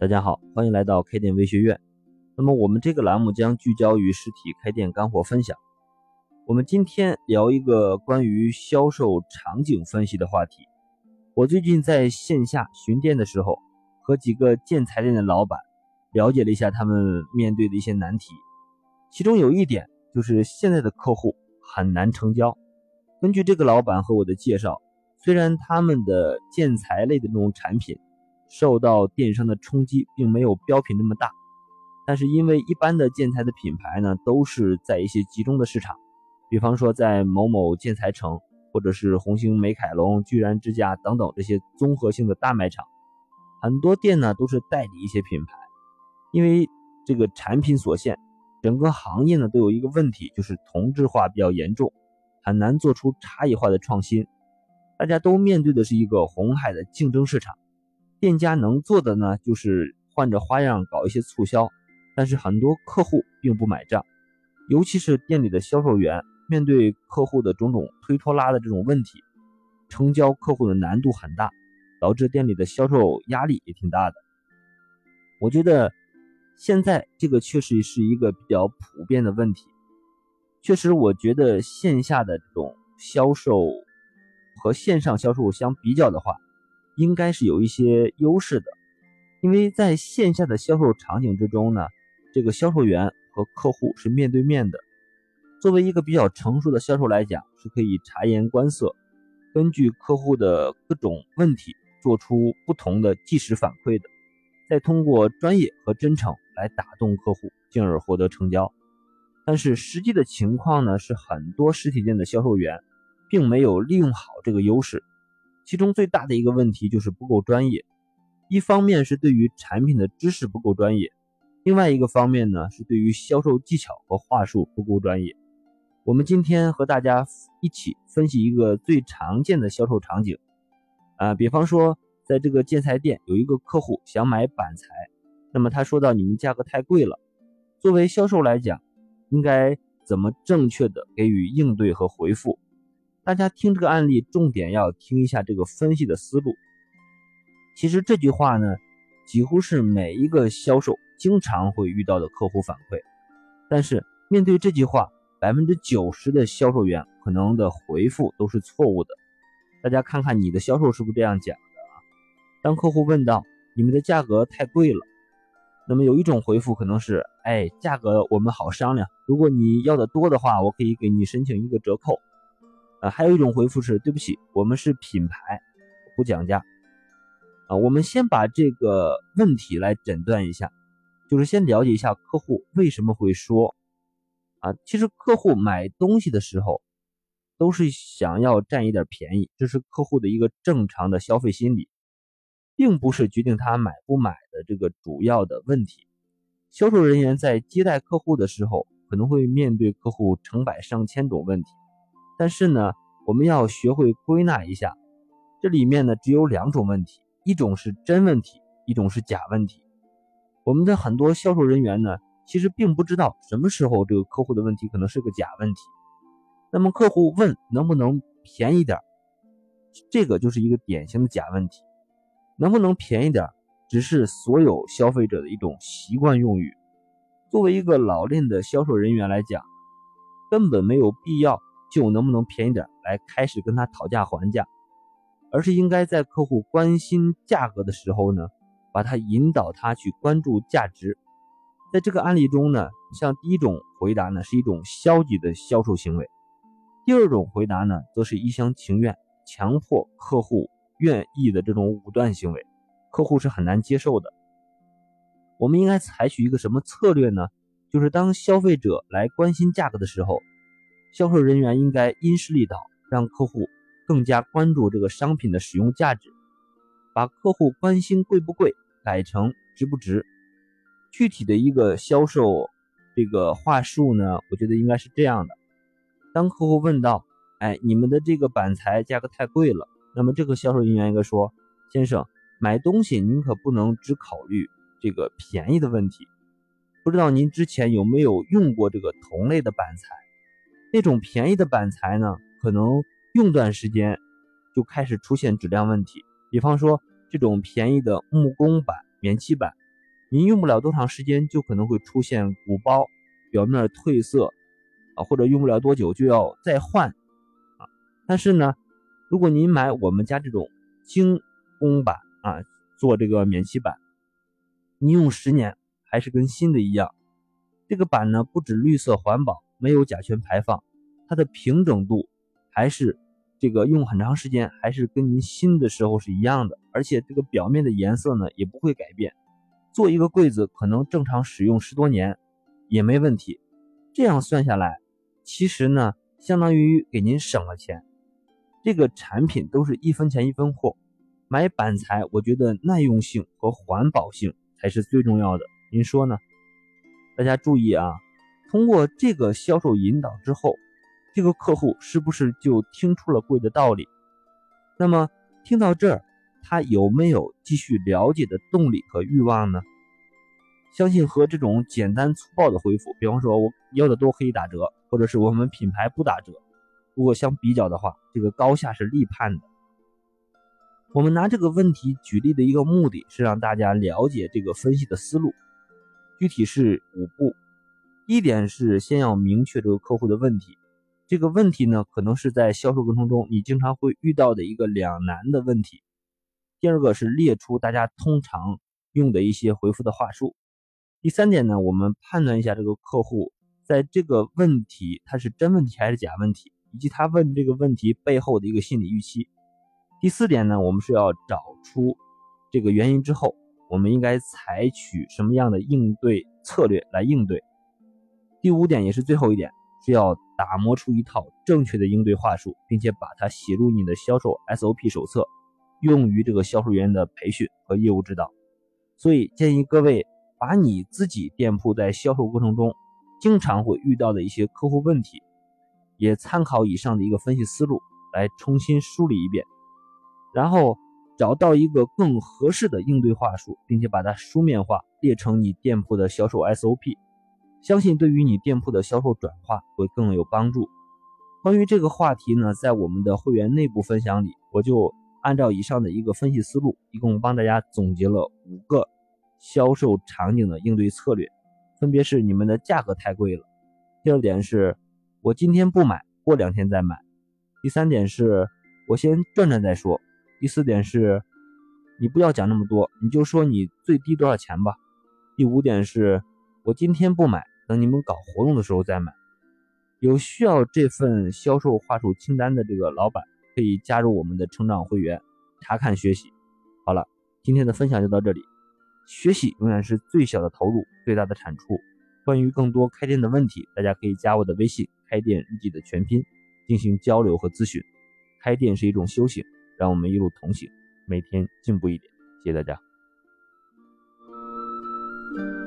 大家好，欢迎来到开店微学院。那么我们这个栏目将聚焦于实体开店干货分享。我们今天聊一个关于销售场景分析的话题。我最近在线下巡店的时候，和几个建材店的老板了解了一下他们面对的一些难题。其中有一点就是现在的客户很难成交。根据这个老板和我的介绍，虽然他们的建材类的这种产品，受到电商的冲击，并没有标品那么大，但是因为一般的建材的品牌呢，都是在一些集中的市场，比方说在某某建材城，或者是红星美凯龙、居然之家等等这些综合性的大卖场，很多店呢都是代理一些品牌，因为这个产品所限，整个行业呢都有一个问题，就是同质化比较严重，很难做出差异化的创新，大家都面对的是一个红海的竞争市场。店家能做的呢，就是换着花样搞一些促销，但是很多客户并不买账，尤其是店里的销售员面对客户的种种推拖拉的这种问题，成交客户的难度很大，导致店里的销售压力也挺大的。我觉得现在这个确实是一个比较普遍的问题，确实，我觉得线下的这种销售和线上销售相比较的话。应该是有一些优势的，因为在线下的销售场景之中呢，这个销售员和客户是面对面的。作为一个比较成熟的销售来讲，是可以察言观色，根据客户的各种问题做出不同的即时反馈的，再通过专业和真诚来打动客户，进而获得成交。但是实际的情况呢，是很多实体店的销售员并没有利用好这个优势。其中最大的一个问题就是不够专业，一方面是对于产品的知识不够专业，另外一个方面呢是对于销售技巧和话术不够专业。我们今天和大家一起分析一个最常见的销售场景，啊，比方说在这个建材店有一个客户想买板材，那么他说到你们价格太贵了，作为销售来讲，应该怎么正确的给予应对和回复？大家听这个案例，重点要听一下这个分析的思路。其实这句话呢，几乎是每一个销售经常会遇到的客户反馈。但是面对这句话，百分之九十的销售员可能的回复都是错误的。大家看看你的销售是不是这样讲的啊？当客户问到你们的价格太贵了，那么有一种回复可能是：哎，价格我们好商量，如果你要的多的话，我可以给你申请一个折扣。啊，还有一种回复是对不起，我们是品牌，不讲价。啊，我们先把这个问题来诊断一下，就是先了解一下客户为什么会说，啊，其实客户买东西的时候都是想要占一点便宜，这是客户的一个正常的消费心理，并不是决定他买不买的这个主要的问题。销售人员在接待客户的时候，可能会面对客户成百上千种问题。但是呢，我们要学会归纳一下，这里面呢只有两种问题，一种是真问题，一种是假问题。我们的很多销售人员呢，其实并不知道什么时候这个客户的问题可能是个假问题。那么客户问能不能便宜点，这个就是一个典型的假问题。能不能便宜点，只是所有消费者的一种习惯用语。作为一个老练的销售人员来讲，根本没有必要。就能不能便宜点来开始跟他讨价还价，而是应该在客户关心价格的时候呢，把他引导他去关注价值。在这个案例中呢，像第一种回答呢是一种消极的销售行为，第二种回答呢则是一厢情愿、强迫客户愿意的这种武断行为，客户是很难接受的。我们应该采取一个什么策略呢？就是当消费者来关心价格的时候。销售人员应该因势利导，让客户更加关注这个商品的使用价值，把客户关心贵不贵改成值不值。具体的一个销售这个话术呢，我觉得应该是这样的：当客户问到，哎，你们的这个板材价格太贵了，那么这个销售人员应该说，先生，买东西您可不能只考虑这个便宜的问题。不知道您之前有没有用过这个同类的板材？那种便宜的板材呢，可能用段时间就开始出现质量问题。比方说，这种便宜的木工板、棉漆板，您用不了多长时间就可能会出现鼓包、表面褪色啊，或者用不了多久就要再换啊。但是呢，如果您买我们家这种精工板啊，做这个免漆板，你用十年还是跟新的一样。这个板呢，不止绿色环保，没有甲醛排放，它的平整度还是这个用很长时间还是跟您新的时候是一样的，而且这个表面的颜色呢也不会改变。做一个柜子可能正常使用十多年也没问题。这样算下来，其实呢相当于给您省了钱。这个产品都是一分钱一分货。买板材，我觉得耐用性和环保性才是最重要的。您说呢？大家注意啊，通过这个销售引导之后，这个客户是不是就听出了贵的道理？那么听到这儿，他有没有继续了解的动力和欲望呢？相信和这种简单粗暴的回复，比方说我要的多可以打折，或者是我们品牌不打折，如果相比较的话，这个高下是立判的。我们拿这个问题举例的一个目的是让大家了解这个分析的思路。具体是五步，一点是先要明确这个客户的问题，这个问题呢可能是在销售过程中你经常会遇到的一个两难的问题。第二个是列出大家通常用的一些回复的话术。第三点呢，我们判断一下这个客户在这个问题他是真问题还是假问题，以及他问这个问题背后的一个心理预期。第四点呢，我们是要找出这个原因之后。我们应该采取什么样的应对策略来应对？第五点也是最后一点，是要打磨出一套正确的应对话术，并且把它写入你的销售 SOP 手册，用于这个销售员的培训和业务指导。所以建议各位把你自己店铺在销售过程中经常会遇到的一些客户问题，也参考以上的一个分析思路来重新梳理一遍，然后。找到一个更合适的应对话术，并且把它书面化列成你店铺的销售 SOP，相信对于你店铺的销售转化会更有帮助。关于这个话题呢，在我们的会员内部分享里，我就按照以上的一个分析思路，一共帮大家总结了五个销售场景的应对策略，分别是：你们的价格太贵了；第二点是，我今天不买，过两天再买；第三点是，我先转转再说。第四点是，你不要讲那么多，你就说你最低多少钱吧。第五点是，我今天不买，等你们搞活动的时候再买。有需要这份销售话术清单的这个老板，可以加入我们的成长会员，查看学习。好了，今天的分享就到这里。学习永远是最小的投入，最大的产出。关于更多开店的问题，大家可以加我的微信“开店日记”的全拼进行交流和咨询。开店是一种修行。让我们一路同行，每天进步一点。谢谢大家。